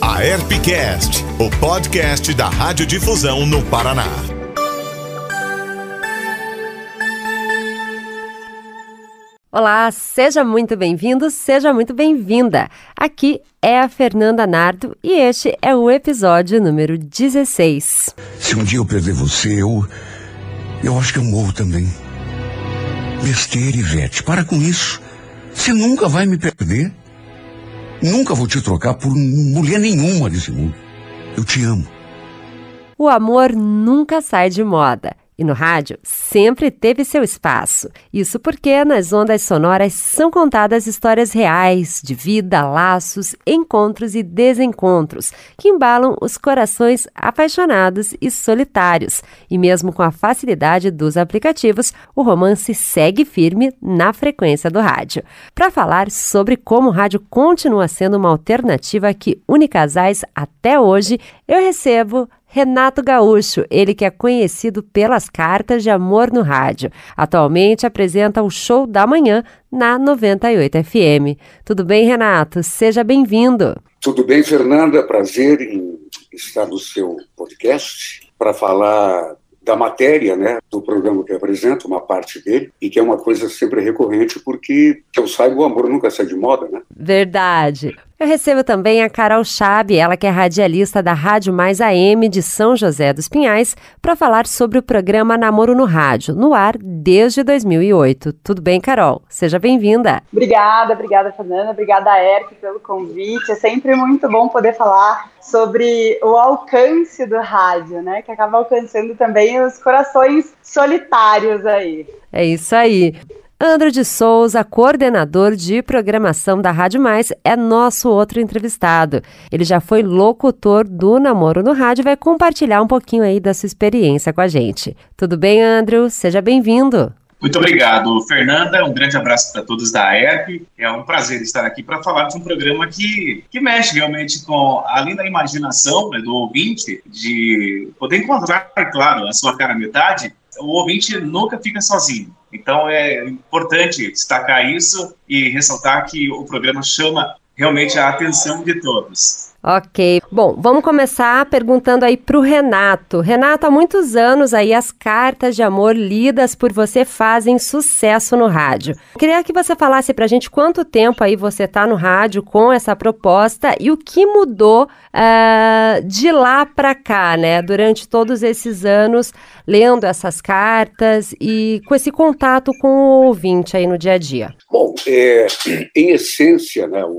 A Herpcast, o podcast da Radiodifusão no Paraná. Olá, seja muito bem-vindo, seja muito bem-vinda. Aqui é a Fernanda Nardo e este é o episódio número 16. Se um dia eu perder você, eu. Eu acho que eu morro também. Besteira, Ivete, para com isso. Você nunca vai me perder. Nunca vou te trocar por mulher nenhuma desse mundo. Eu te amo. O amor nunca sai de moda. E no rádio sempre teve seu espaço. Isso porque nas ondas sonoras são contadas histórias reais de vida, laços, encontros e desencontros que embalam os corações apaixonados e solitários. E mesmo com a facilidade dos aplicativos, o romance segue firme na frequência do rádio. Para falar sobre como o rádio continua sendo uma alternativa que une casais até hoje, eu recebo Renato Gaúcho, ele que é conhecido pelas cartas de amor no rádio. Atualmente apresenta o Show da Manhã na 98 FM. Tudo bem, Renato? Seja bem-vindo. Tudo bem, Fernanda. Prazer em estar no seu podcast para falar da matéria, né, do programa que eu apresento, uma parte dele, e que é uma coisa sempre recorrente, porque, que eu saiba, o amor nunca sai de moda, né? Verdade. Eu recebo também a Carol Chabe, ela que é radialista da Rádio Mais AM de São José dos Pinhais, para falar sobre o programa Namoro no Rádio, no ar desde 2008. Tudo bem, Carol? Seja bem-vinda. Obrigada, obrigada, Fernanda. Obrigada, Eric, pelo convite. É sempre muito bom poder falar sobre o alcance do rádio, né? Que acaba alcançando também os corações solitários aí. É isso aí. Andro de Souza, coordenador de programação da Rádio Mais, é nosso outro entrevistado. Ele já foi locutor do Namoro no Rádio e vai compartilhar um pouquinho aí da sua experiência com a gente. Tudo bem, Andrew? Seja bem-vindo. Muito obrigado, Fernanda. Um grande abraço para todos da ERP. É um prazer estar aqui para falar de um programa que, que mexe realmente com, além da imaginação né, do ouvinte, de poder encontrar, claro, a sua cara metade, o ouvinte nunca fica sozinho. Então é importante destacar isso e ressaltar que o programa chama realmente a atenção de todos. Ok. Bom, vamos começar perguntando aí para o Renato. Renato, há muitos anos aí as cartas de amor lidas por você fazem sucesso no rádio. Queria que você falasse para a gente quanto tempo aí você está no rádio com essa proposta e o que mudou uh, de lá para cá, né? Durante todos esses anos lendo essas cartas e com esse contato com o ouvinte aí no dia a dia. Bom, é, em essência, né, o,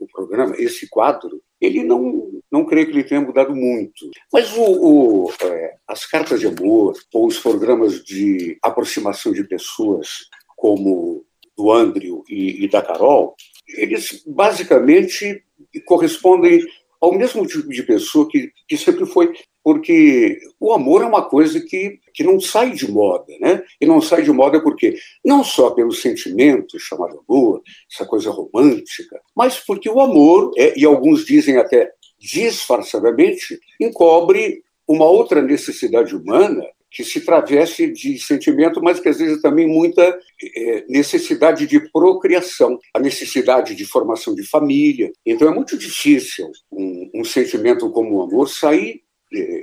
o programa, esse quadro, ele não, não creio que ele tenha mudado muito. Mas o, o é, as cartas de amor ou os programas de aproximação de pessoas, como do Andrew e, e da Carol, eles basicamente correspondem ao mesmo tipo de pessoa que, que sempre foi, porque o amor é uma coisa que, que não sai de moda, né? E não sai de moda porque não só pelo sentimento chamado amor, essa coisa romântica, mas porque o amor, é, e alguns dizem até disfarçadamente, encobre uma outra necessidade humana que se travesse de sentimento, mas que às vezes também muita é, necessidade de procriação, a necessidade de formação de família. Então é muito difícil um, um sentimento como o amor sair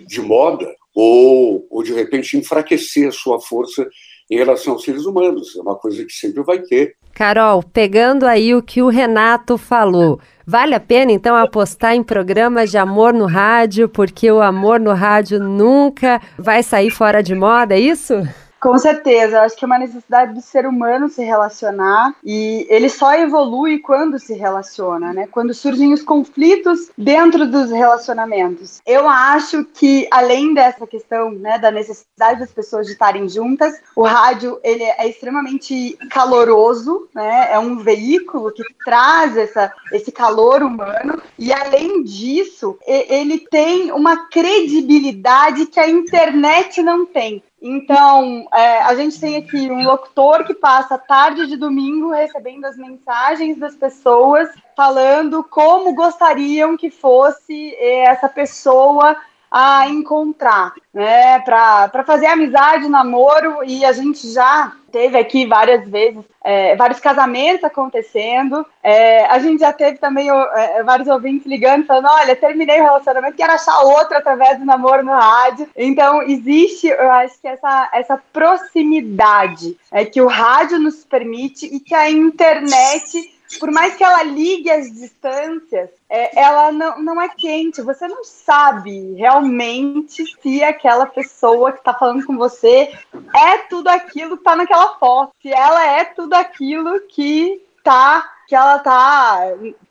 de moda ou, ou de repente enfraquecer a sua força em relação aos seres humanos. É uma coisa que sempre vai ter. Carol, pegando aí o que o Renato falou, vale a pena então apostar em programas de amor no rádio, porque o amor no rádio nunca vai sair fora de moda, é isso? Com certeza, eu acho que é uma necessidade do ser humano se relacionar e ele só evolui quando se relaciona, né? Quando surgem os conflitos dentro dos relacionamentos. Eu acho que além dessa questão, né, da necessidade das pessoas de estarem juntas, o rádio ele é extremamente caloroso, né? É um veículo que traz essa, esse calor humano e além disso, ele tem uma credibilidade que a internet não tem. Então, é, a gente tem aqui um locutor que passa a tarde de domingo recebendo as mensagens das pessoas falando como gostariam que fosse é, essa pessoa a encontrar, né? Para fazer amizade, namoro, e a gente já teve aqui várias vezes é, vários casamentos acontecendo. É, a gente já teve também é, vários ouvintes ligando, falando: olha, terminei o relacionamento, quero achar outro através do namoro no rádio. Então, existe, eu acho que essa, essa proximidade é, que o rádio nos permite e que a internet por mais que ela ligue as distâncias, é, ela não, não é quente. Você não sabe realmente se aquela pessoa que está falando com você é tudo aquilo que está naquela foto. Se ela é tudo aquilo que tá que ela tá,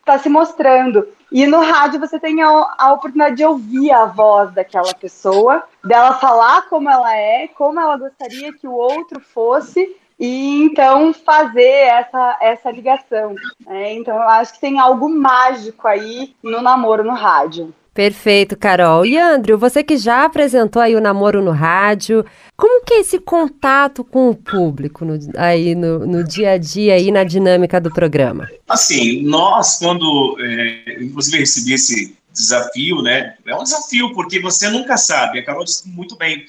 tá se mostrando. E no rádio você tem a, a, oportunidade de ouvir a voz daquela pessoa, dela falar como ela é, como ela gostaria que o outro fosse, e então fazer essa, essa ligação. Né? Então eu acho que tem algo mágico aí no namoro no rádio. Perfeito, Carol. E Andrew, você que já apresentou aí o namoro no rádio, como que é esse contato com o público no, aí no, no dia a dia aí na dinâmica do programa? Assim, nós quando é, inclusive recebi esse desafio, né? É um desafio porque você nunca sabe. A Carol disse muito bem,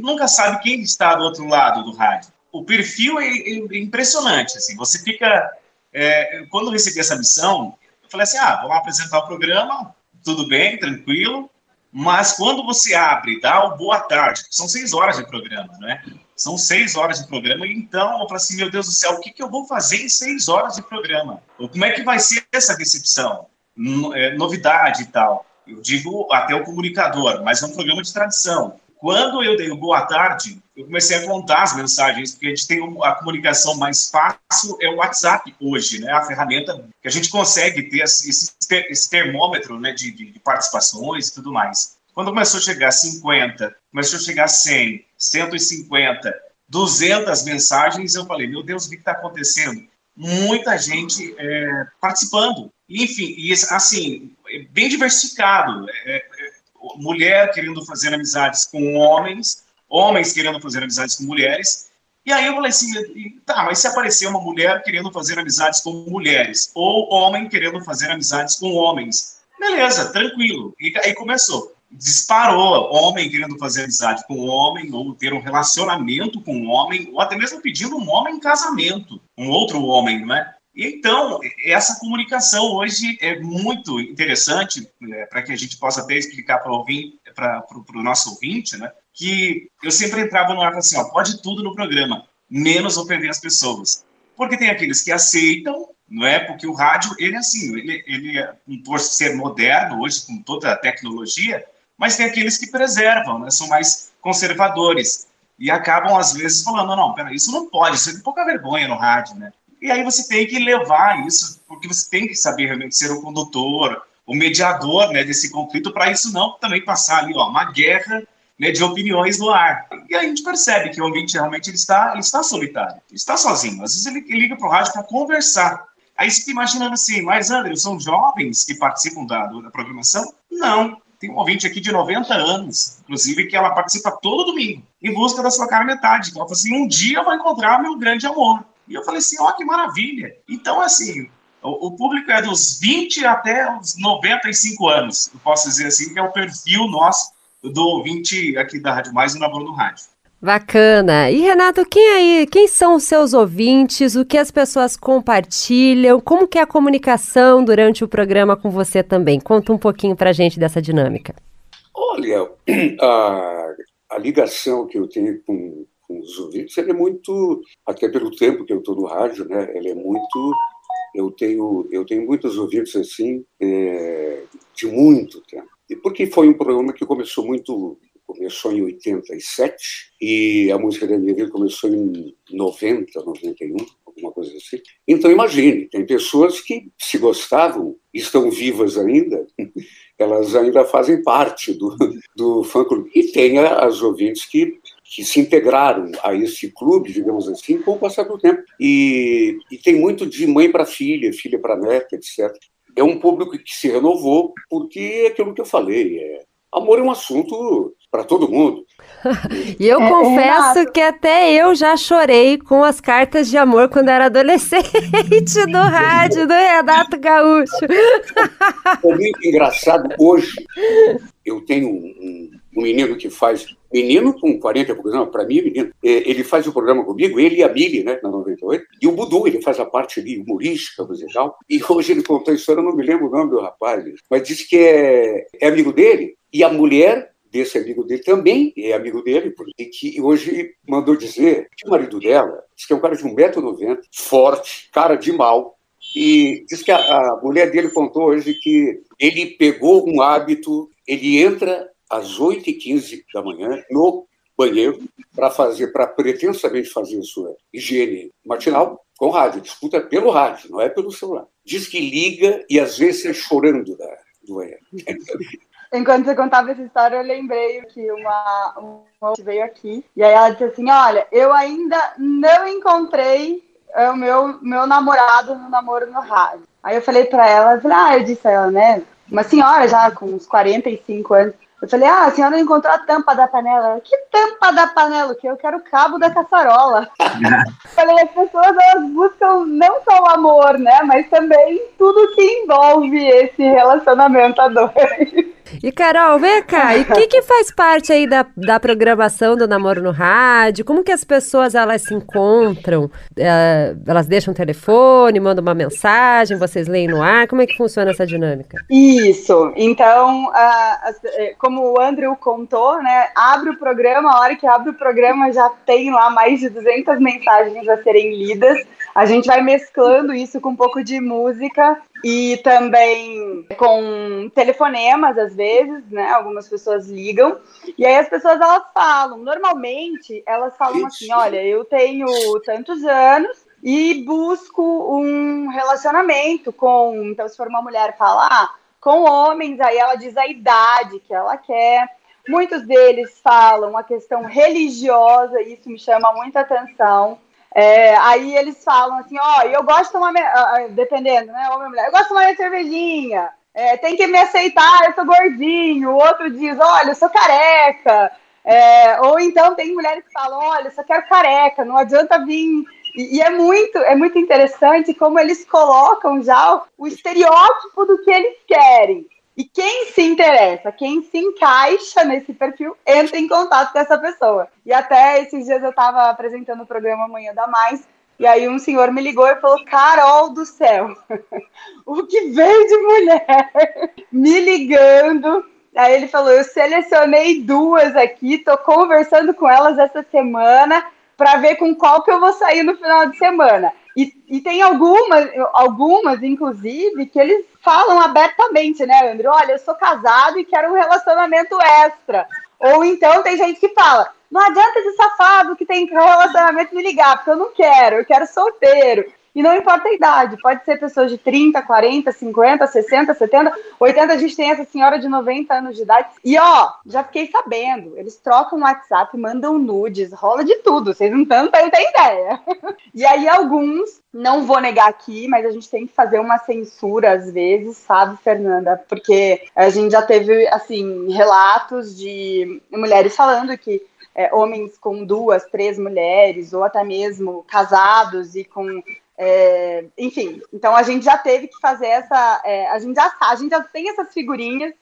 nunca sabe quem está do outro lado do rádio o perfil é, é, impressionante. Assim, você fica. É, quando eu recebi essa missão, eu falei assim: ah, vamos apresentar o programa, tudo bem, tranquilo. Mas quando você abre, dá o boa tarde, são seis horas de programa, né? São seis horas de programa, então eu falei assim: meu Deus do céu, o que, que eu vou fazer em seis horas de programa? Como é que vai ser essa recepção? É, novidade e tal. Eu digo até o comunicador, mas é um programa de tradição. Quando eu dei o boa tarde, eu comecei a contar as mensagens, porque a gente tem a comunicação mais fácil, é o WhatsApp hoje, né? A ferramenta que a gente consegue ter esse, esse termômetro né, de, de, participações e tudo mais. Quando começou a chegar a 50, começou a chegar a 100, 150, 200 mensagens, eu falei, meu Deus, o que está acontecendo? Muita gente é, participando. Enfim, e assim, é bem diversificado. É, é mulher querendo fazer amizades com homens, homens querendo fazer amizades com mulheres. E aí eu falei assim, tá, mas se aparecer uma mulher querendo fazer amizades com mulheres, ou homem querendo fazer amizades com homens, beleza, tranquilo. E aí começou. Disparou homem querendo fazer amizade com homem, ou ter um relacionamento com um homem, ou até mesmo pedindo um homem em casamento, um outro homem, não é? Então, essa comunicação hoje é muito interessante, é, para que a gente possa até explicar para o nosso ouvinte, né, que eu sempre entrava no ar assim, ó, pode tudo no programa, menos ofender as pessoas. Porque tem aqueles que aceitam, não é? Porque o rádio, ele é assim, ele, ele é, por ser moderno hoje, com toda a tecnologia, mas tem aqueles que preservam, né, são mais conservadores e acabam, às vezes, falando, não, peraí, isso não pode, isso é de pouca vergonha no rádio, né? E aí você tem que levar isso, porque você tem que saber realmente ser o condutor, o mediador né, desse conflito, para isso não também passar ali ó, uma guerra né, de opiniões no ar. E aí a gente percebe que o ouvinte realmente ele está, ele está solitário, ele está sozinho. Às vezes ele, ele liga para o rádio para conversar. Aí você fica imaginando assim, mas André, são jovens que participam da, da programação? Não. Tem um ouvinte aqui de 90 anos, inclusive, que ela participa todo domingo, em busca da sua cara metade. Ela fala assim: um dia eu vou encontrar meu grande amor. E eu falei assim, ó, oh, que maravilha. Então, assim, o, público é dos 20 até os 95 anos, eu posso dizer assim, que é o perfil nosso do ouvinte aqui da Rádio Mais e na no Rádio. Bacana. E Renato, quem aí, quem são os seus ouvintes? O que as pessoas compartilham? Como que é a comunicação durante o programa com você também? Conta um pouquinho pra gente dessa dinâmica. Olha, a, a ligação que eu tenho com, com os ouvintes, ele é muito, até pelo tempo que eu estou no rádio, né? Ele é muito, eu tenho, eu tenho muitos ouvintes assim é, de muito tempo. Porque foi um programa que começou muito, começou em 87 e a música da minha vida começou em 90, 91, alguma coisa assim. Então imagine, tem pessoas que se gostavam, estão vivas ainda, elas ainda fazem parte do, do fã-clube. E tem as ouvintes que que se integraram a esse clube, digamos assim, com o passar do tempo. E, e tem muito de mãe para filha, filha para neta, etc. É um público que se renovou porque é aquilo que eu falei, é, amor é um assunto para todo mundo. e eu é, confesso é que até eu já chorei com as cartas de amor quando era adolescente do rádio do Renato Gaúcho. É muito engraçado. Hoje eu tenho um, um menino que faz menino com 40 programas, para mim é menino. É, ele faz o programa comigo, ele e a Mili, né, na 98, e o Budu, ele faz a parte ali humorística, musical. E hoje ele contou a história, eu não me lembro o nome do rapaz, mas disse que é, é amigo dele, e a mulher desse amigo dele também é amigo dele, porque que hoje mandou dizer que o marido dela diz que é um cara de 1,90m, forte, cara de mal, e diz que a, a mulher dele contou hoje que ele pegou um hábito, ele entra às 8h15 da manhã no banheiro para fazer, para pretensamente fazer sua higiene matinal com rádio. Disputa pelo rádio, não é pelo celular. Diz que liga e às vezes é chorando da, do banheiro. Enquanto você contava essa história, eu lembrei que uma, uma veio aqui e aí ela disse assim: Olha, eu ainda não encontrei o meu, meu namorado no namoro no rádio. Aí eu falei para ela, ah, eu disse a ela, né? Uma senhora já com uns 45 anos. Eu falei, ah, a senhora encontrou a tampa da panela. Que tampa da panela? Que eu quero o cabo da caçarola. falei, as pessoas elas buscam não só o amor, né? Mas também tudo que envolve esse relacionamento a dois. E Carol, vem cá, e o que, que faz parte aí da, da programação do Namoro no Rádio? Como que as pessoas elas se encontram? É, elas deixam o telefone, mandam uma mensagem, vocês leem no ar? Como é que funciona essa dinâmica? Isso, então, uh, como o Andrew contou, né, abre o programa, a hora que abre o programa já tem lá mais de 200 mensagens a serem lidas. A gente vai mesclando isso com um pouco de música e também com telefonemas às vezes, né? Algumas pessoas ligam e aí as pessoas elas falam. Normalmente elas falam assim, olha, eu tenho tantos anos e busco um relacionamento com, então se for uma mulher falar, ah, com homens, aí ela diz a idade que ela quer. Muitos deles falam a questão religiosa, isso me chama muita atenção. É, aí eles falam assim, ó, oh, eu gosto de tomar, ah, ah, dependendo, né, homem mulher, eu gosto de tomar minha cervejinha, é, tem que me aceitar, eu sou gordinho, o outro diz, olha, eu sou careca, é, ou então tem mulheres que falam, olha, eu só quero careca, não adianta vir... E, e é muito, é muito interessante como eles colocam já o estereótipo do que eles querem. E quem se interessa, quem se encaixa nesse perfil, entra em contato com essa pessoa. E até esses dias eu estava apresentando o programa Manhã da Mais, e aí um senhor me ligou e falou: Carol do céu, o que veio de mulher me ligando. Aí ele falou: Eu selecionei duas aqui, tô conversando com elas essa semana para ver com qual que eu vou sair no final de semana. E, e tem algumas, algumas, inclusive, que eles falam abertamente, né, André? Olha, eu sou casado e quero um relacionamento extra. Ou então tem gente que fala: não adianta de safado que tem relacionamento me ligar, porque eu não quero, eu quero solteiro. E não importa a idade, pode ser pessoas de 30, 40, 50, 60, 70, 80. A gente tem essa senhora de 90 anos de idade. E ó, já fiquei sabendo, eles trocam WhatsApp, mandam nudes, rola de tudo, vocês não têm ideia. E aí alguns, não vou negar aqui, mas a gente tem que fazer uma censura às vezes, sabe, Fernanda? Porque a gente já teve, assim, relatos de mulheres falando que é, homens com duas, três mulheres, ou até mesmo casados e com é, enfim, então a gente já teve que fazer essa. É, a, gente já, a gente já tem essas figurinhas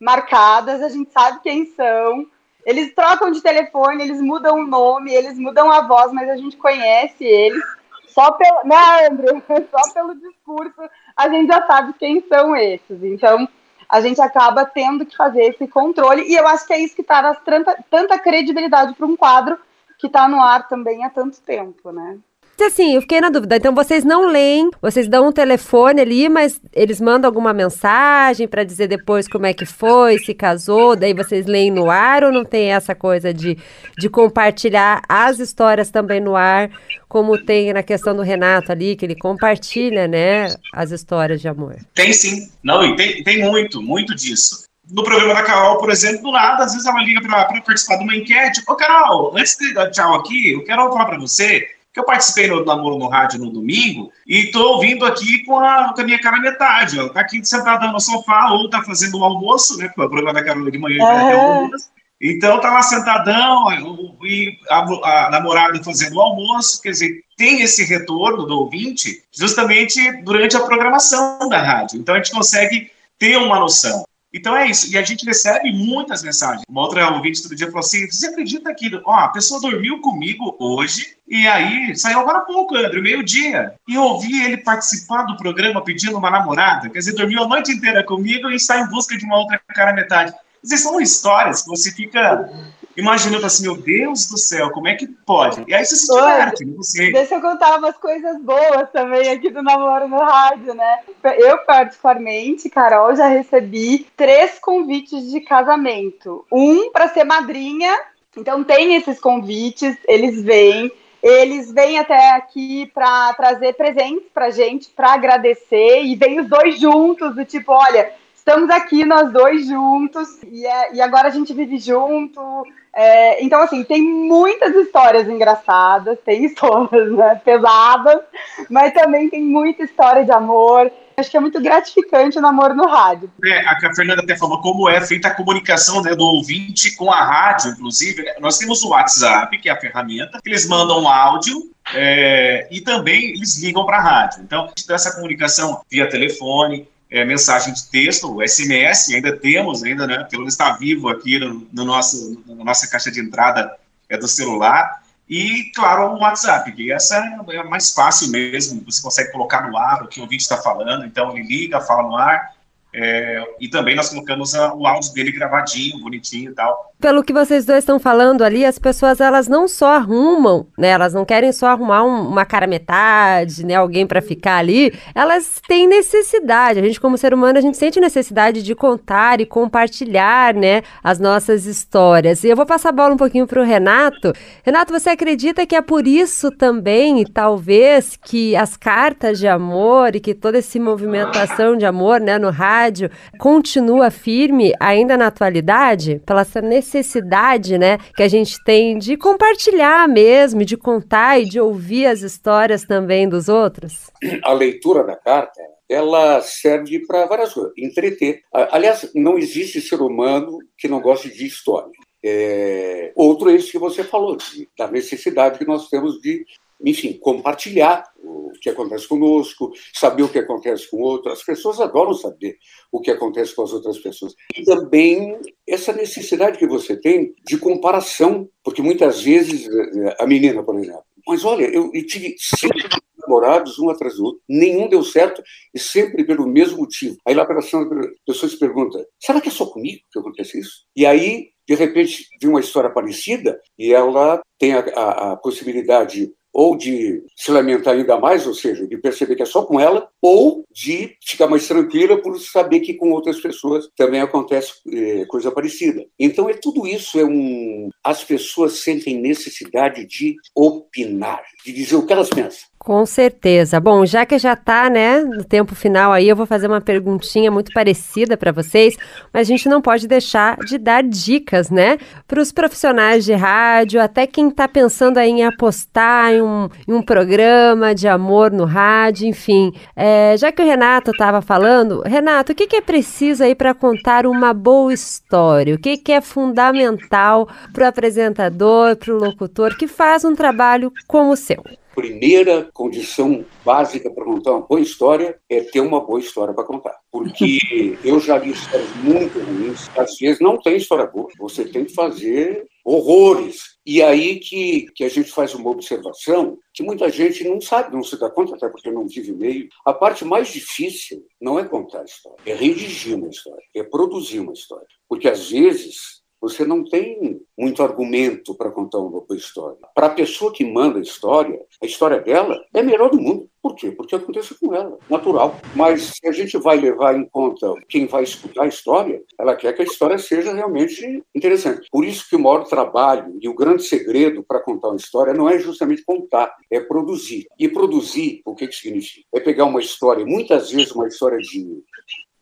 marcadas, a gente sabe quem são. Eles trocam de telefone, eles mudam o nome, eles mudam a voz, mas a gente conhece eles. Só pelo. Né, André? Só pelo discurso a gente já sabe quem são esses. Então, a gente acaba tendo que fazer esse controle. E eu acho que é isso que traz tanta, tanta credibilidade para um quadro que está no ar também há tanto tempo, né? Assim, eu fiquei na dúvida. Então vocês não leem, vocês dão um telefone ali, mas eles mandam alguma mensagem para dizer depois como é que foi, se casou, daí vocês leem no ar ou não tem essa coisa de, de compartilhar as histórias também no ar, como tem na questão do Renato ali, que ele compartilha, né, as histórias de amor? Tem sim. Não, e tem, tem muito, muito disso no programa da Carol, por exemplo, do nada, às vezes ela liga para participar de uma enquete. Ô, Carol, antes de dar tchau aqui, eu quero falar para você que eu participei no Namoro no Rádio no domingo e estou ouvindo aqui com a, com a minha cara metade. Ó. Tá aqui sentada no sofá ou tá fazendo um almoço, né? Porque o programa da Carol de manhã uhum. Então tá lá sentadão e a, a, namorada fazendo o almoço, quer dizer, tem esse retorno do ouvinte justamente durante a programação da rádio. Então a gente consegue ter uma noção. Então é isso. E a gente recebe muitas mensagens. Uma outra ouvinte outro dia falou assim: você acredita que ó, a pessoa dormiu comigo hoje e aí saiu agora há pouco, André, meio-dia. E eu ouvi ele participar do programa pedindo uma namorada. Quer dizer, dormiu a noite inteira comigo e está em busca de uma outra cara metade. Quer são histórias que você fica imaginando assim, meu Deus do céu, como é que pode? E aí você se diverte, não sei. Deixa eu contar umas coisas boas também aqui do Namoro no Rádio, né? Eu, particularmente, Carol, já recebi três convites de casamento. Um para ser madrinha, então tem esses convites, eles vêm. Eles vêm até aqui para trazer presentes para gente, para agradecer, e vem os dois juntos, do tipo, olha, estamos aqui nós dois juntos, e, é, e agora a gente vive junto, é, então, assim, tem muitas histórias engraçadas, tem histórias né, pesadas, mas também tem muita história de amor. Acho que é muito gratificante o namoro no rádio. É, a Fernanda até falou como é feita a comunicação né, do ouvinte com a rádio, inclusive. Nós temos o WhatsApp, que é a ferramenta, que eles mandam áudio é, e também eles ligam para a rádio. Então, a gente tem essa comunicação via telefone, é, mensagem de texto, SMS, ainda temos, ainda, né? Pelo menos está vivo aqui no, no, nosso, na nossa caixa de entrada é do celular. E, claro, o WhatsApp, que essa é mais fácil mesmo, você consegue colocar no ar o que o ouvinte está falando, então ele liga, fala no ar, é, e também nós colocamos a, o áudio dele gravadinho, bonitinho e tal. Pelo que vocês dois estão falando ali, as pessoas elas não só arrumam, né? Elas não querem só arrumar um, uma cara metade, né? Alguém para ficar ali. Elas têm necessidade. A gente como ser humano a gente sente necessidade de contar e compartilhar, né? As nossas histórias. E eu vou passar a bola um pouquinho para o Renato. Renato, você acredita que é por isso também, talvez, que as cartas de amor e que toda essa movimentação de amor, né? No rádio rádio continua firme ainda na atualidade, pela essa necessidade, né, que a gente tem de compartilhar mesmo, de contar e de ouvir as histórias também dos outros? A leitura da carta ela serve para várias coisas, entreter. Aliás, não existe ser humano que não goste de história. É, outro é esse que você falou, de, da necessidade que nós temos de enfim, compartilhar o que acontece conosco, saber o que acontece com outras. As pessoas adoram saber o que acontece com as outras pessoas. E também essa necessidade que você tem de comparação, porque muitas vezes, a menina, por exemplo, mas olha, eu, tive cinco namorados, um atrás do outro, nenhum deu certo e sempre pelo mesmo motivo. Aí lá pela pessoa se pergunta: será que é só comigo que acontece isso? E aí, de repente, de uma história parecida e ela tem a, a, a possibilidade ou de se lamentar ainda mais, ou seja, de perceber que é só com ela, ou de ficar mais tranquila por saber que com outras pessoas também acontece é, coisa parecida. Então é tudo isso é um as pessoas sentem necessidade de opinar, de dizer o que elas pensam. Com certeza. Bom, já que já está, né, no tempo final aí, eu vou fazer uma perguntinha muito parecida para vocês, mas a gente não pode deixar de dar dicas, né, para os profissionais de rádio, até quem está pensando aí em apostar em um, em um programa de amor no rádio, enfim. É, já que o Renato estava falando, Renato, o que, que é preciso aí para contar uma boa história? O que, que é fundamental para o apresentador, para o locutor que faz um trabalho como o seu? Primeira condição básica para contar uma boa história é ter uma boa história para contar. Porque eu já li histórias muito ruins, às vezes não tem história boa, você tem que fazer horrores. E aí que, que a gente faz uma observação que muita gente não sabe, não se dá conta, até porque não vive meio. A parte mais difícil não é contar a história, é redigir uma história, é produzir uma história. Porque às vezes você não tem muito argumento para contar uma boa história. Para a pessoa que manda a história, a história dela é a melhor do mundo. Por quê? Porque acontece com ela, natural. Mas se a gente vai levar em conta quem vai escutar a história, ela quer que a história seja realmente interessante. Por isso que o maior trabalho e o grande segredo para contar uma história não é justamente contar, é produzir. E produzir, o que, que significa? É pegar uma história, muitas vezes uma história de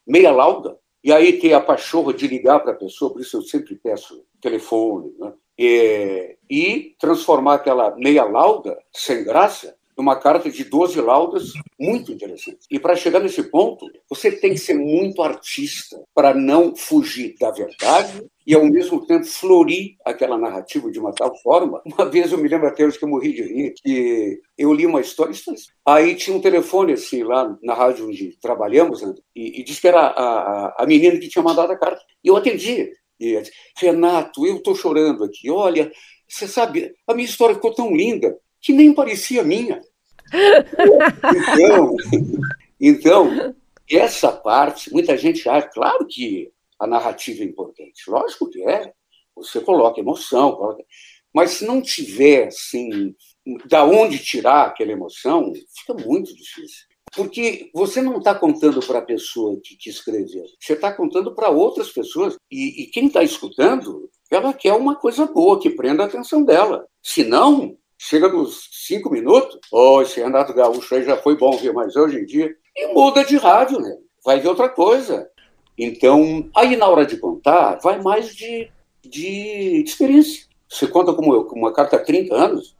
meia lauda, e aí ter a pachorra de ligar para a pessoa, por isso eu sempre peço telefone, né? e, e transformar aquela meia lauda, sem graça, uma carta de 12 laudas muito interessante. E para chegar nesse ponto, você tem que ser muito artista para não fugir da verdade e, ao mesmo tempo, florir aquela narrativa de uma tal forma. Uma vez eu me lembro até hoje que eu morri de rir, que eu li uma história, aí tinha um telefone assim lá na rádio onde trabalhamos, né? e, e disse que era a, a, a menina que tinha mandado a carta. E eu atendi. E eu disse, Renato, eu estou chorando aqui. Olha, você sabe, a minha história ficou tão linda que nem parecia minha. Então, então, essa parte, muita gente acha, claro que a narrativa é importante, lógico que é. Você coloca emoção, coloca... mas se não tiver, assim, da onde tirar aquela emoção, fica muito difícil. Porque você não está contando para a pessoa que, que escreveu, você está contando para outras pessoas. E, e quem está escutando, ela quer uma coisa boa, que prenda a atenção dela. Se não, chega nos cinco minutos, oh, esse Renato Gaúcho aí já foi bom, viu? Mas hoje em dia, e muda de rádio, né? Vai ver outra coisa. Então, aí na hora de contar, vai mais de, de experiência. Você conta como eu, com uma carta há 30 anos,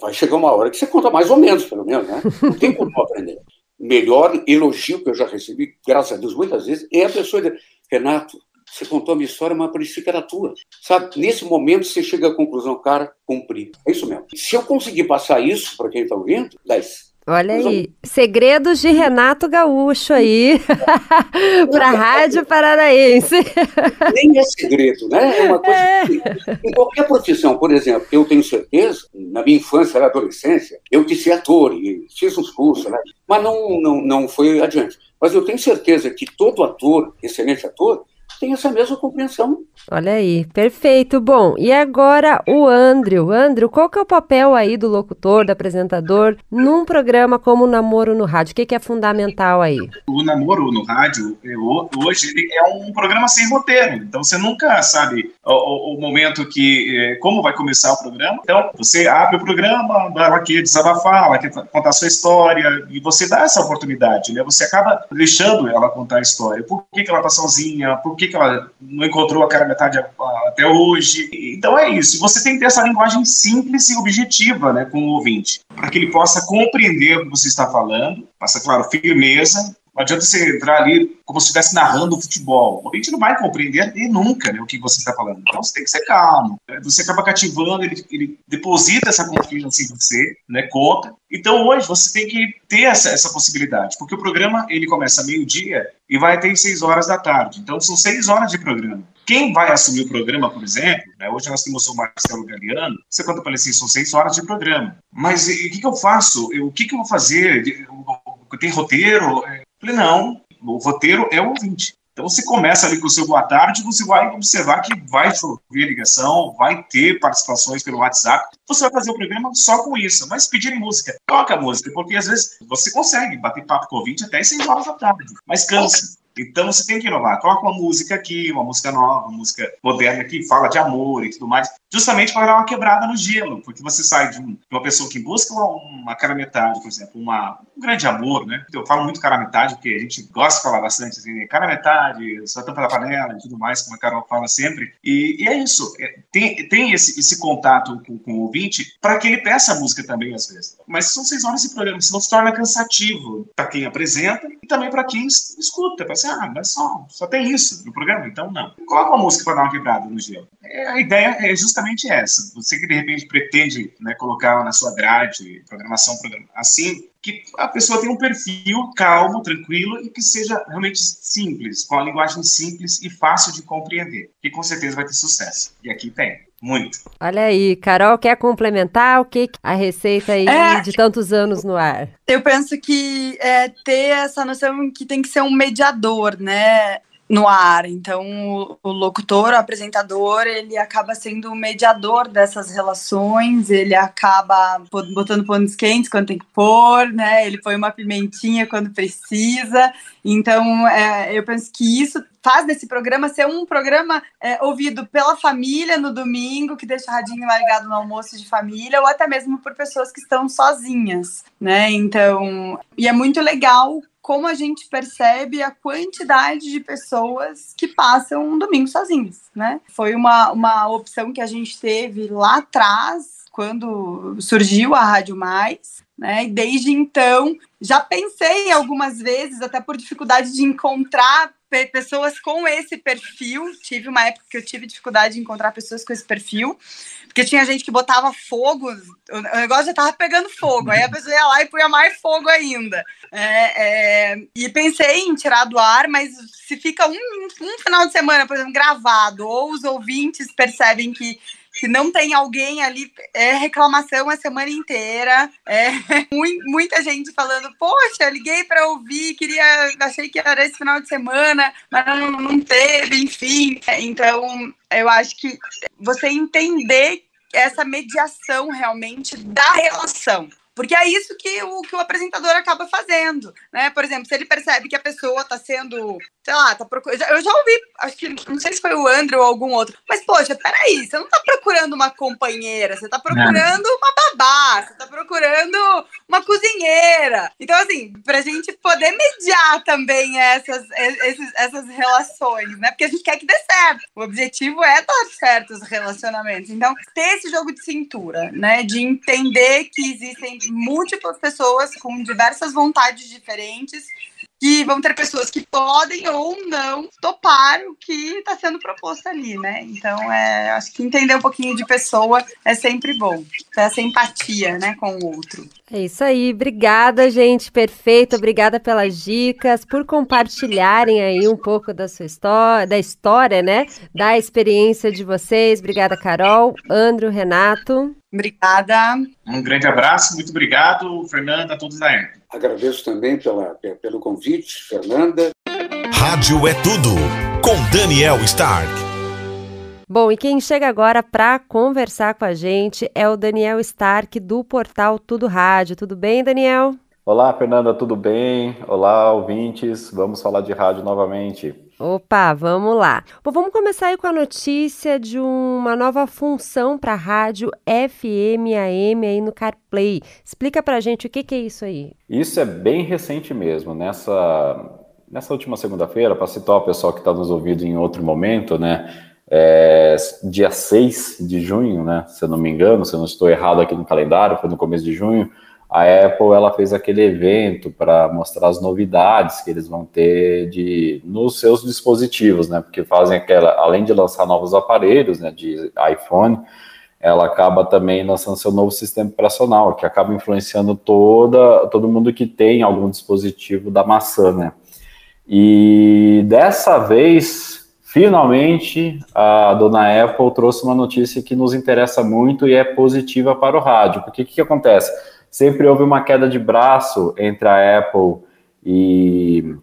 vai chegar uma hora que você conta mais ou menos, pelo menos, né? Não tem como aprender melhor elogio que eu já recebi, graças a Deus, muitas vezes, é a pessoa dizer, Renato, você contou a minha história, mas parecia que era tua. Sabe, nesse momento você chega à conclusão, cara, cumpri. É isso mesmo. Se eu conseguir passar isso para quem está ouvindo, 10. Olha aí, segredos de Renato Gaúcho aí, para a Rádio Paranaense. Nem é segredo, né? É uma coisa é. que, em qualquer profissão, por exemplo, eu tenho certeza, na minha infância, na adolescência, eu quis ser ator e fiz uns cursos, né? mas não, não, não foi adiante. Mas eu tenho certeza que todo ator, excelente ator, tem essa mesma compreensão. Olha aí, perfeito. Bom, e agora o Andrew. Andrew, qual que é o papel aí do locutor, do apresentador, num programa como o Namoro no Rádio? O que, que é fundamental aí? O Namoro no Rádio, hoje, ele é um programa sem roteiro. Então, você nunca sabe o, o, momento que, é, como vai começar o programa. Então, você abre o programa, ela quer desabafar, ela quer contar a sua história, e você dá essa oportunidade, né? Você acaba deixando ela contar a história. Por que, que ela tá sozinha? Por que, que ela não encontrou aquela metade até hoje. Então é isso. Você tem que ter essa linguagem simples e objetiva né, com o ouvinte, para que ele possa compreender o que você está falando, passa, claro, firmeza, não adianta você entrar ali como se estivesse narrando futebol. O ouvinte não vai compreender e nunca né, o que você está falando. Então você tem que ser calmo. Você acaba cativando, ele, ele deposita essa confiança em você, né, conta. Então hoje você tem que ter essa, essa possibilidade, porque o programa ele começa meio-dia e vai até seis horas da tarde. Então são seis horas de programa. Quem vai assumir o programa, por exemplo, né, hoje nós temos o Marcelo Galeano, você conta para ele assim, são seis horas de programa. Mas o que, que eu faço? Eu, o que, que eu vou fazer? Tem roteiro? É, Falei, não, o roteiro é o ouvinte. Então você começa ali com o seu boa tarde, você vai observar que vai chover ligação, vai ter participações pelo WhatsApp. Você vai fazer o programa só com isso, mas pedir música. Toca música, porque às vezes você consegue bater papo com o ouvinte até 6 horas da tarde, mas cansa. Então você tem que inovar. Coloca uma música aqui, uma música nova, uma música moderna que fala de amor e tudo mais, justamente para dar uma quebrada no gelo, porque você sai de, um, uma pessoa que busca uma cara metade, por exemplo, uma, um grande amor, né? Eu falo muito cara metade, porque a gente gosta de falar bastante assim, cara metade, só tampa da panela e tudo mais, como a Carol fala sempre. E, e é isso. É, tem, tem esse, esse contato com, com o ouvinte para que ele peça a música também, às vezes. Mas são seis horas de programa, senão se torna cansativo para quem apresenta e também para quem escuta. Para assim, ah, mas só, só tem isso no programa, então não. Coloca uma música para dar uma quebrada no gelo. É, a ideia é justamente essa. Você que de repente pretende né, colocar na sua grade, programação, programa, assim, que a pessoa tenha um perfil calmo, tranquilo e que seja realmente simples, com a linguagem simples e fácil de compreender, que com certeza vai ter sucesso. E aqui tem. Muito. Olha aí, Carol, quer complementar o que a receita aí é, de tantos anos no ar? Eu penso que é ter essa noção que tem que ser um mediador, né? No ar. Então, o, locutor, o apresentador, ele acaba sendo o mediador dessas relações, ele acaba botando panos quentes quando tem que pôr, né? Ele põe uma pimentinha quando precisa. Então, é, eu penso que isso faz desse programa ser um programa é, ouvido pela família no domingo, que deixa o radinho ligado no almoço de família, ou até mesmo por pessoas que estão sozinhas, né? Então, e é muito legal como a gente percebe a quantidade de pessoas que passam um domingo sozinhos, né? Foi uma, uma opção que a gente teve lá atrás, quando surgiu a Rádio Mais, né? E desde então já pensei algumas vezes, até por dificuldade de encontrar pessoas com esse perfil. Tive uma época que eu tive dificuldade de encontrar pessoas com esse perfil, porque tinha gente que botava fogo, o negócio já tava pegando fogo, aí a pessoa ia lá e punha mais fogo ainda. É, é, e pensei em tirar do ar, mas se fica um, um final de semana, por exemplo, gravado, ou os ouvintes percebem que que não tem alguém ali, é reclamação a semana inteira, é muita gente falando, poxa, liguei para ouvir, queria, achei que era esse final de semana, mas não, não teve, enfim. Então, eu acho que você entender essa mediação realmente da relação. Porque é isso que o, que o apresentador acaba fazendo, né? Por exemplo, se ele percebe que a pessoa está sendo, sei lá, tá procurando. Eu já ouvi, acho que não sei se foi o Andrew ou algum outro, mas poxa, peraí, você não está procurando uma companheira, você está procurando uma babá, você está procurando uma cozinheira. Então, assim, para a gente poder mediar também essas, esses, essas relações, né? Porque a gente quer que dê certo. O objetivo é dar certo os relacionamentos. Então, ter esse jogo de cintura, né? De entender que existem múltiplas pessoas com diversas vontades diferentes que vão ter pessoas que podem ou não topar o que está sendo proposto ali, né? Então, é, acho que entender um pouquinho de pessoa é sempre bom. Essa empatia, né, com o outro. É isso aí. Obrigada, gente. Perfeito. Obrigada pelas dicas, por compartilharem aí um pouco da sua história, da história, né? Da experiência de vocês. Obrigada, Carol, Andro, Renato. Obrigada. Um grande abraço, muito obrigado, Fernanda, a todos da ERP. Agradeço também pela, pelo convite, Fernanda. Rádio é tudo, com Daniel Stark. Bom, e quem chega agora para conversar com a gente é o Daniel Stark do portal Tudo Rádio. Tudo bem, Daniel? Olá, Fernanda, tudo bem? Olá, ouvintes. Vamos falar de rádio novamente. Opa, vamos lá. Bom, vamos começar aí com a notícia de uma nova função para a rádio FM AM aí no CarPlay. Explica para a gente o que, que é isso aí. Isso é bem recente mesmo. Nessa, nessa última segunda-feira, para citar o pessoal que está nos ouvindo em outro momento, né? É, dia 6 de junho, né? Se eu não me engano, se eu não estou errado aqui no calendário, foi no começo de junho a Apple ela fez aquele evento para mostrar as novidades que eles vão ter de nos seus dispositivos, né? Porque fazem aquela, além de lançar novos aparelhos, né, de iPhone, ela acaba também lançando seu novo sistema operacional, que acaba influenciando toda todo mundo que tem algum dispositivo da maçã, né? E dessa vez, finalmente, a dona Apple trouxe uma notícia que nos interessa muito e é positiva para o rádio. Porque o que, que acontece? Sempre houve uma queda de braço entre a Apple e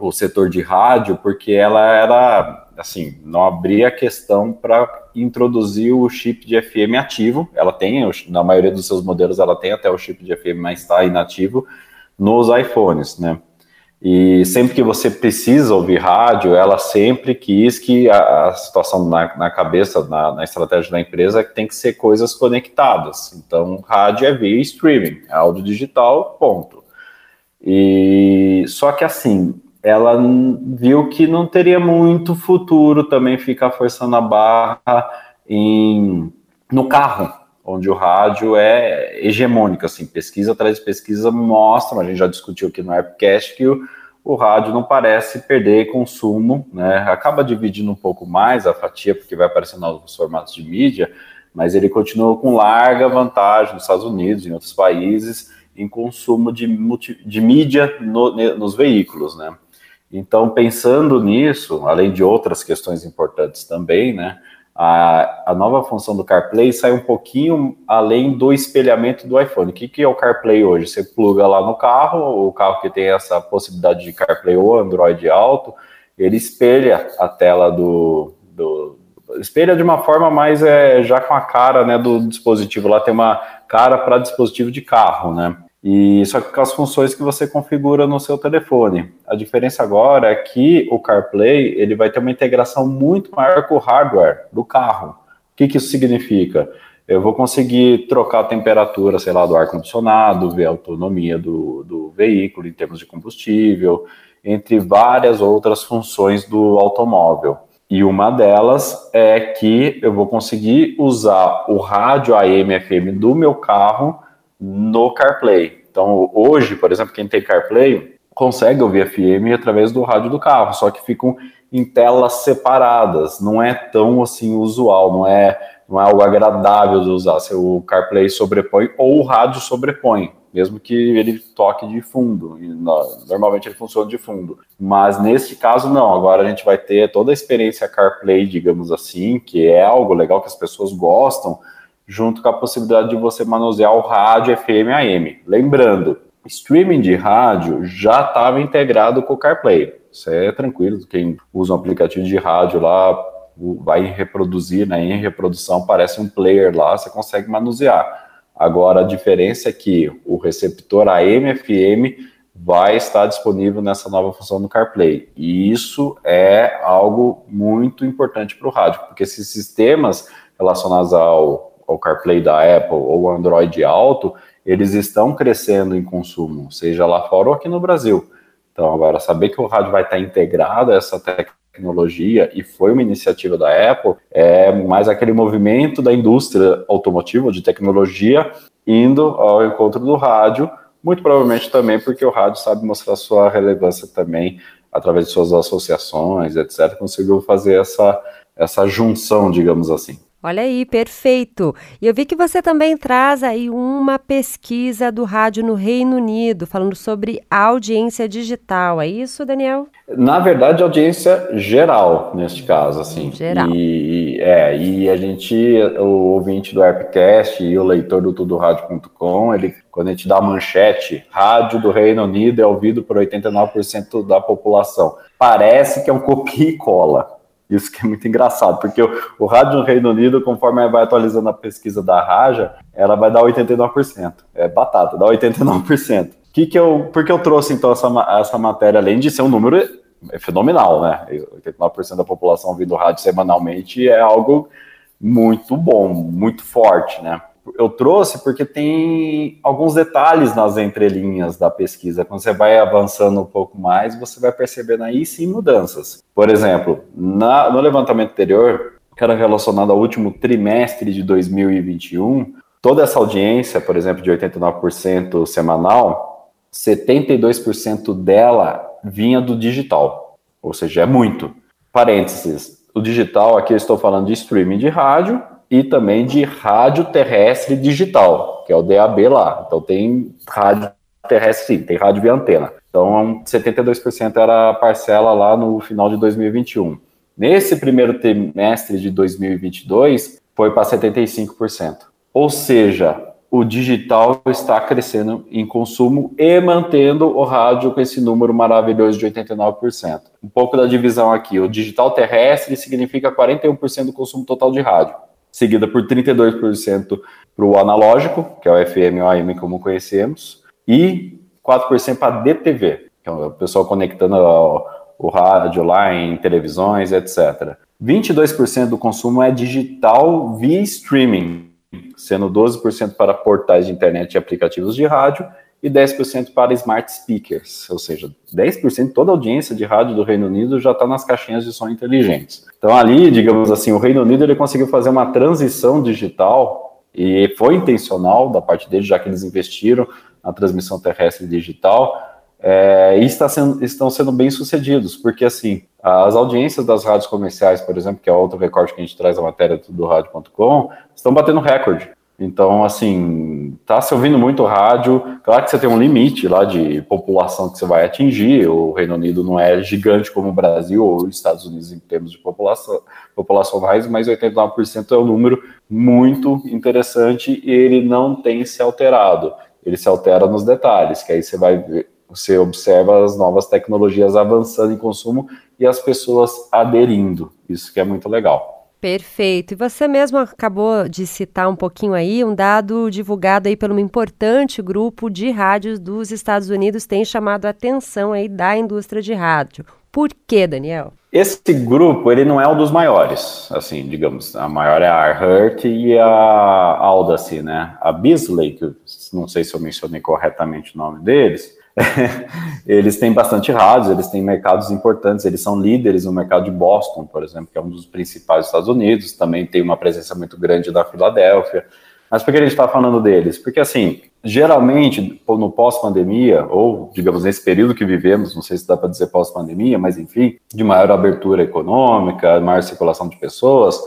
o setor de rádio, porque ela era, assim, não abria questão para introduzir o chip de FM ativo. Ela tem, na maioria dos seus modelos, ela tem até o chip de FM, mas está inativo nos iPhones, né? E sempre que você precisa ouvir rádio, ela sempre quis que a, a situação na, na cabeça, na, na, estratégia da empresa, é tem que ser coisas conectadas. Então, rádio é via streaming, é áudio digital, ponto. E só que assim, ela viu que não teria muito futuro também ficar forçando a barra em, no carro, onde o rádio é hegemônico, assim, pesquisa atrás de pesquisa mostram, a gente já discutiu aqui no Appcast, que o, o rádio não parece perder consumo, né, acaba dividindo um pouco mais a fatia, porque vai aparecendo novos formatos de mídia, mas ele continua com larga vantagem nos Estados Unidos e em outros países em consumo de, multi, de mídia no, nos veículos, né. Então, pensando nisso, além de outras questões importantes também, né, a, a nova função do CarPlay sai um pouquinho além do espelhamento do iPhone. O que, que é o CarPlay hoje? Você pluga lá no carro, o carro que tem essa possibilidade de CarPlay ou Android Auto, ele espelha a tela do, do espelha de uma forma mais é, já com a cara né, do dispositivo. Lá tem uma cara para dispositivo de carro, né? E só que com as funções que você configura no seu telefone. A diferença agora é que o CarPlay ele vai ter uma integração muito maior com o hardware do carro. O que, que isso significa? Eu vou conseguir trocar a temperatura, sei lá, do ar condicionado, ver a autonomia do, do veículo em termos de combustível, entre várias outras funções do automóvel. E uma delas é que eu vou conseguir usar o rádio AM FM do meu carro no CarPlay. Então, hoje, por exemplo, quem tem CarPlay consegue ouvir FM através do rádio do carro, só que ficam em telas separadas. Não é tão assim usual, não é, não é algo agradável de usar. Se o CarPlay sobrepõe ou o rádio sobrepõe, mesmo que ele toque de fundo. Normalmente ele funciona de fundo. Mas nesse caso, não. Agora a gente vai ter toda a experiência CarPlay, digamos assim, que é algo legal que as pessoas gostam, junto com a possibilidade de você manusear o rádio FM AM. Lembrando, streaming de rádio já estava integrado com o CarPlay. Isso é tranquilo, quem usa um aplicativo de rádio lá vai reproduzir, né, em reprodução parece um player lá, você consegue manusear. Agora a diferença é que o receptor AM/FM vai estar disponível nessa nova função do CarPlay. E isso é algo muito importante para o rádio, porque esses sistemas relacionados ao, ao CarPlay da Apple ou Android Auto, eles estão crescendo em consumo, seja lá fora ou aqui no Brasil. Então, agora, saber que o rádio vai estar integrado a essa tecnologia, e foi uma iniciativa da Apple, é mais aquele movimento da indústria automotiva, de tecnologia, indo ao encontro do rádio, muito provavelmente também porque o rádio sabe mostrar sua relevância também, através de suas associações, etc., conseguiu fazer essa, essa junção, digamos assim. Olha aí, perfeito. E eu vi que você também traz aí uma pesquisa do rádio no Reino Unido, falando sobre audiência digital. É isso, Daniel? Na verdade, audiência geral, neste caso, assim. Geral. E, é, e a gente, o ouvinte do Aircast e o leitor do tudorádio.com, ele, quando a gente dá a manchete, rádio do Reino Unido é ouvido por 89% da população. Parece que é um copia e cola. Isso que é muito engraçado, porque o, o rádio no Reino Unido, conforme vai atualizando a pesquisa da Raja, ela vai dar 89%. É batata, dá 89%. Que que eu, por que eu trouxe então essa, essa matéria, além de ser um número fenomenal, né? 89% da população ouvindo rádio semanalmente é algo muito bom, muito forte, né? Eu trouxe porque tem alguns detalhes nas entrelinhas da pesquisa. Quando você vai avançando um pouco mais, você vai percebendo aí sim mudanças. Por exemplo, na, no levantamento anterior, que era relacionado ao último trimestre de 2021, toda essa audiência, por exemplo, de 89% semanal, 72% dela vinha do digital, ou seja, é muito. Parênteses, o digital, aqui eu estou falando de streaming de rádio, e também de rádio terrestre digital, que é o DAB lá. Então tem rádio terrestre, sim, tem rádio via antena. Então 72% era a parcela lá no final de 2021. Nesse primeiro trimestre de 2022 foi para 75%. Ou seja, o digital está crescendo em consumo e mantendo o rádio com esse número maravilhoso de 89%. Um pouco da divisão aqui, o digital terrestre significa 41% do consumo total de rádio seguida por 32% para o analógico, que é o FM ou AM como conhecemos, e 4% para a DTV, que é o pessoal conectando o rádio lá em televisões, etc. 22% do consumo é digital via streaming, sendo 12% para portais de internet e aplicativos de rádio e 10% para smart speakers, ou seja, 10% toda a audiência de rádio do Reino Unido já está nas caixinhas de som inteligentes. Então ali, digamos assim, o Reino Unido ele conseguiu fazer uma transição digital e foi intencional da parte deles, já que eles investiram na transmissão terrestre digital, é, e está sendo, estão sendo bem sucedidos, porque assim, as audiências das rádios comerciais, por exemplo, que é outro recorte que a gente traz na matéria do rádio.com, estão batendo recorde. Então, assim, tá se ouvindo muito rádio. Claro que você tem um limite lá de população que você vai atingir. O Reino Unido não é gigante como o Brasil ou os Estados Unidos em termos de população, populacionais, mas 89% é um número muito interessante e ele não tem se alterado. Ele se altera nos detalhes, que aí você vai ver, você observa as novas tecnologias avançando em consumo e as pessoas aderindo. Isso que é muito legal. Perfeito. E você mesmo acabou de citar um pouquinho aí, um dado divulgado aí por um importante grupo de rádios dos Estados Unidos tem chamado a atenção aí da indústria de rádio. Por quê, Daniel? Esse grupo, ele não é um dos maiores, assim, digamos, a maior é a Hertz e a Audacy, né? A Beasley, que não sei se eu mencionei corretamente o nome deles, eles têm bastante rádios, eles têm mercados importantes, eles são líderes no mercado de Boston, por exemplo, que é um dos principais dos Estados Unidos, também tem uma presença muito grande da Filadélfia. Mas por que a gente está falando deles? Porque, assim, geralmente, no pós-pandemia, ou, digamos, nesse período que vivemos, não sei se dá para dizer pós-pandemia, mas enfim, de maior abertura econômica, maior circulação de pessoas,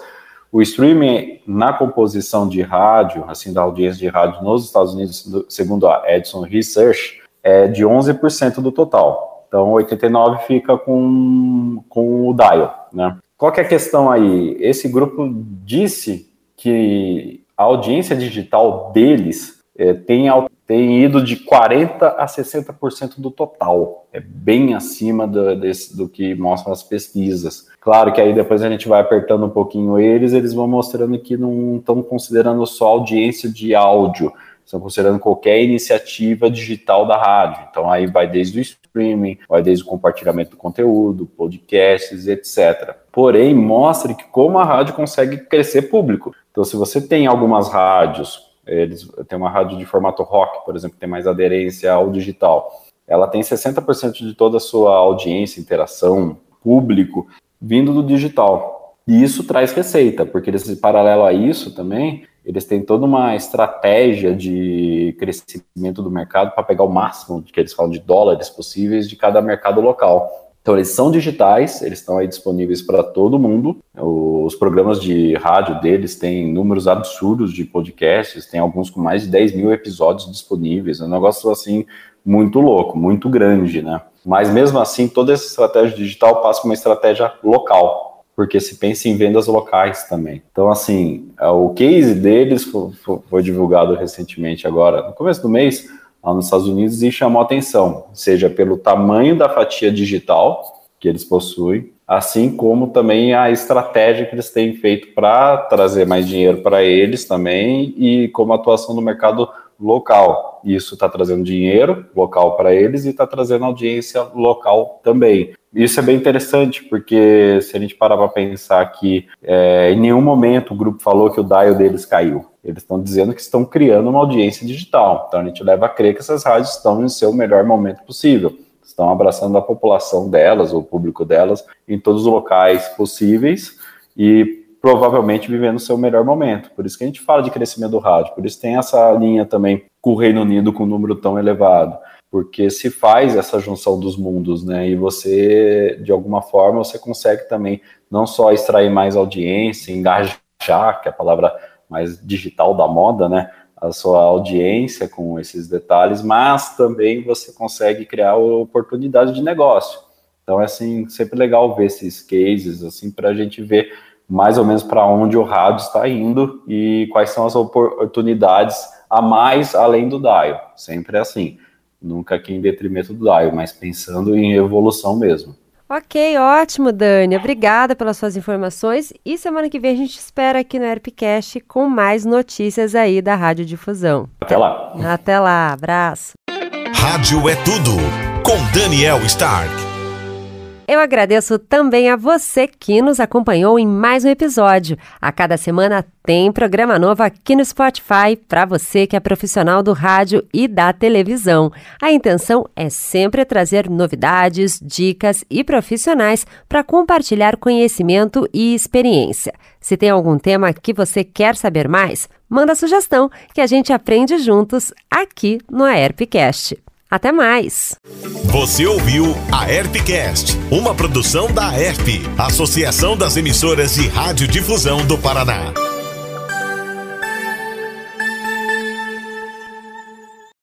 o streaming na composição de rádio, assim, da audiência de rádio nos Estados Unidos, segundo a Edison Research, é de 11% do total. Então, 89 fica com, com o dial, né? Qual que é a questão aí? Esse grupo disse que a audiência digital deles é, tem, tem ido de 40% a 60% do total. É bem acima do, desse, do que mostram as pesquisas. Claro que aí depois a gente vai apertando um pouquinho eles, eles vão mostrando que não estão considerando só audiência de áudio, estão considerando qualquer iniciativa digital da rádio. Então aí vai desde o streaming, vai desde o compartilhamento do conteúdo, podcasts, etc. Porém, mostra que como a rádio consegue crescer público. Então, se você tem algumas rádios, eles tem uma rádio de formato rock, por exemplo, que tem mais aderência ao digital. Ela tem 60% de toda a sua audiência, interação, público, vindo do digital. E isso traz receita, porque eles, paralelo a isso também, eles têm toda uma estratégia de crescimento do mercado para pegar o máximo que eles falam de dólares possíveis de cada mercado local. Então, eles são digitais, eles estão aí disponíveis para todo mundo. Os programas de rádio deles têm números absurdos de podcasts, tem alguns com mais de 10 mil episódios disponíveis. É um negócio, assim, muito louco, muito grande, né? Mas, mesmo assim, toda essa estratégia digital passa por uma estratégia local, porque se pensa em vendas locais também. Então, assim, o case deles foi, foi divulgado recentemente agora, no começo do mês, lá nos Estados Unidos e chamou atenção, seja pelo tamanho da fatia digital que eles possuem, assim como também a estratégia que eles têm feito para trazer mais dinheiro para eles também e como atuação no mercado local. Isso está trazendo dinheiro local para eles e está trazendo audiência local também. Isso é bem interessante, porque se a gente parar para pensar que é, em nenhum momento o grupo falou que o dial deles caiu. Eles estão dizendo que estão criando uma audiência digital. Então a gente leva a crer que essas rádios estão em seu melhor momento possível. Estão abraçando a população delas, o público delas, em todos os locais possíveis e provavelmente vivendo o seu melhor momento. Por isso que a gente fala de crescimento do rádio, por isso tem essa linha também com o Reino Unido com um número tão elevado porque se faz essa junção dos mundos, né? E você, de alguma forma, você consegue também não só extrair mais audiência, engajar, que é a palavra mais digital da moda, né? A sua audiência com esses detalhes, mas também você consegue criar oportunidades de negócio. Então, é assim, sempre legal ver esses cases, assim, para a gente ver mais ou menos para onde o rádio está indo e quais são as oportunidades a mais além do dial. Sempre é assim. Nunca aqui em detrimento do DAIO, mas pensando em evolução mesmo. Ok, ótimo, Dani. Obrigada pelas suas informações. E semana que vem a gente espera aqui no Airpcast com mais notícias aí da Rádio Difusão. Até lá. Até lá. Abraço. Rádio é tudo com Daniel Stark. Eu agradeço também a você que nos acompanhou em mais um episódio. A cada semana tem programa novo aqui no Spotify para você que é profissional do rádio e da televisão. A intenção é sempre trazer novidades, dicas e profissionais para compartilhar conhecimento e experiência. Se tem algum tema que você quer saber mais, manda sugestão que a gente aprende juntos aqui no AERPcast. Até mais! Você ouviu a Herpcast, uma produção da Herp, Associação das Emissoras de Radiodifusão do Paraná.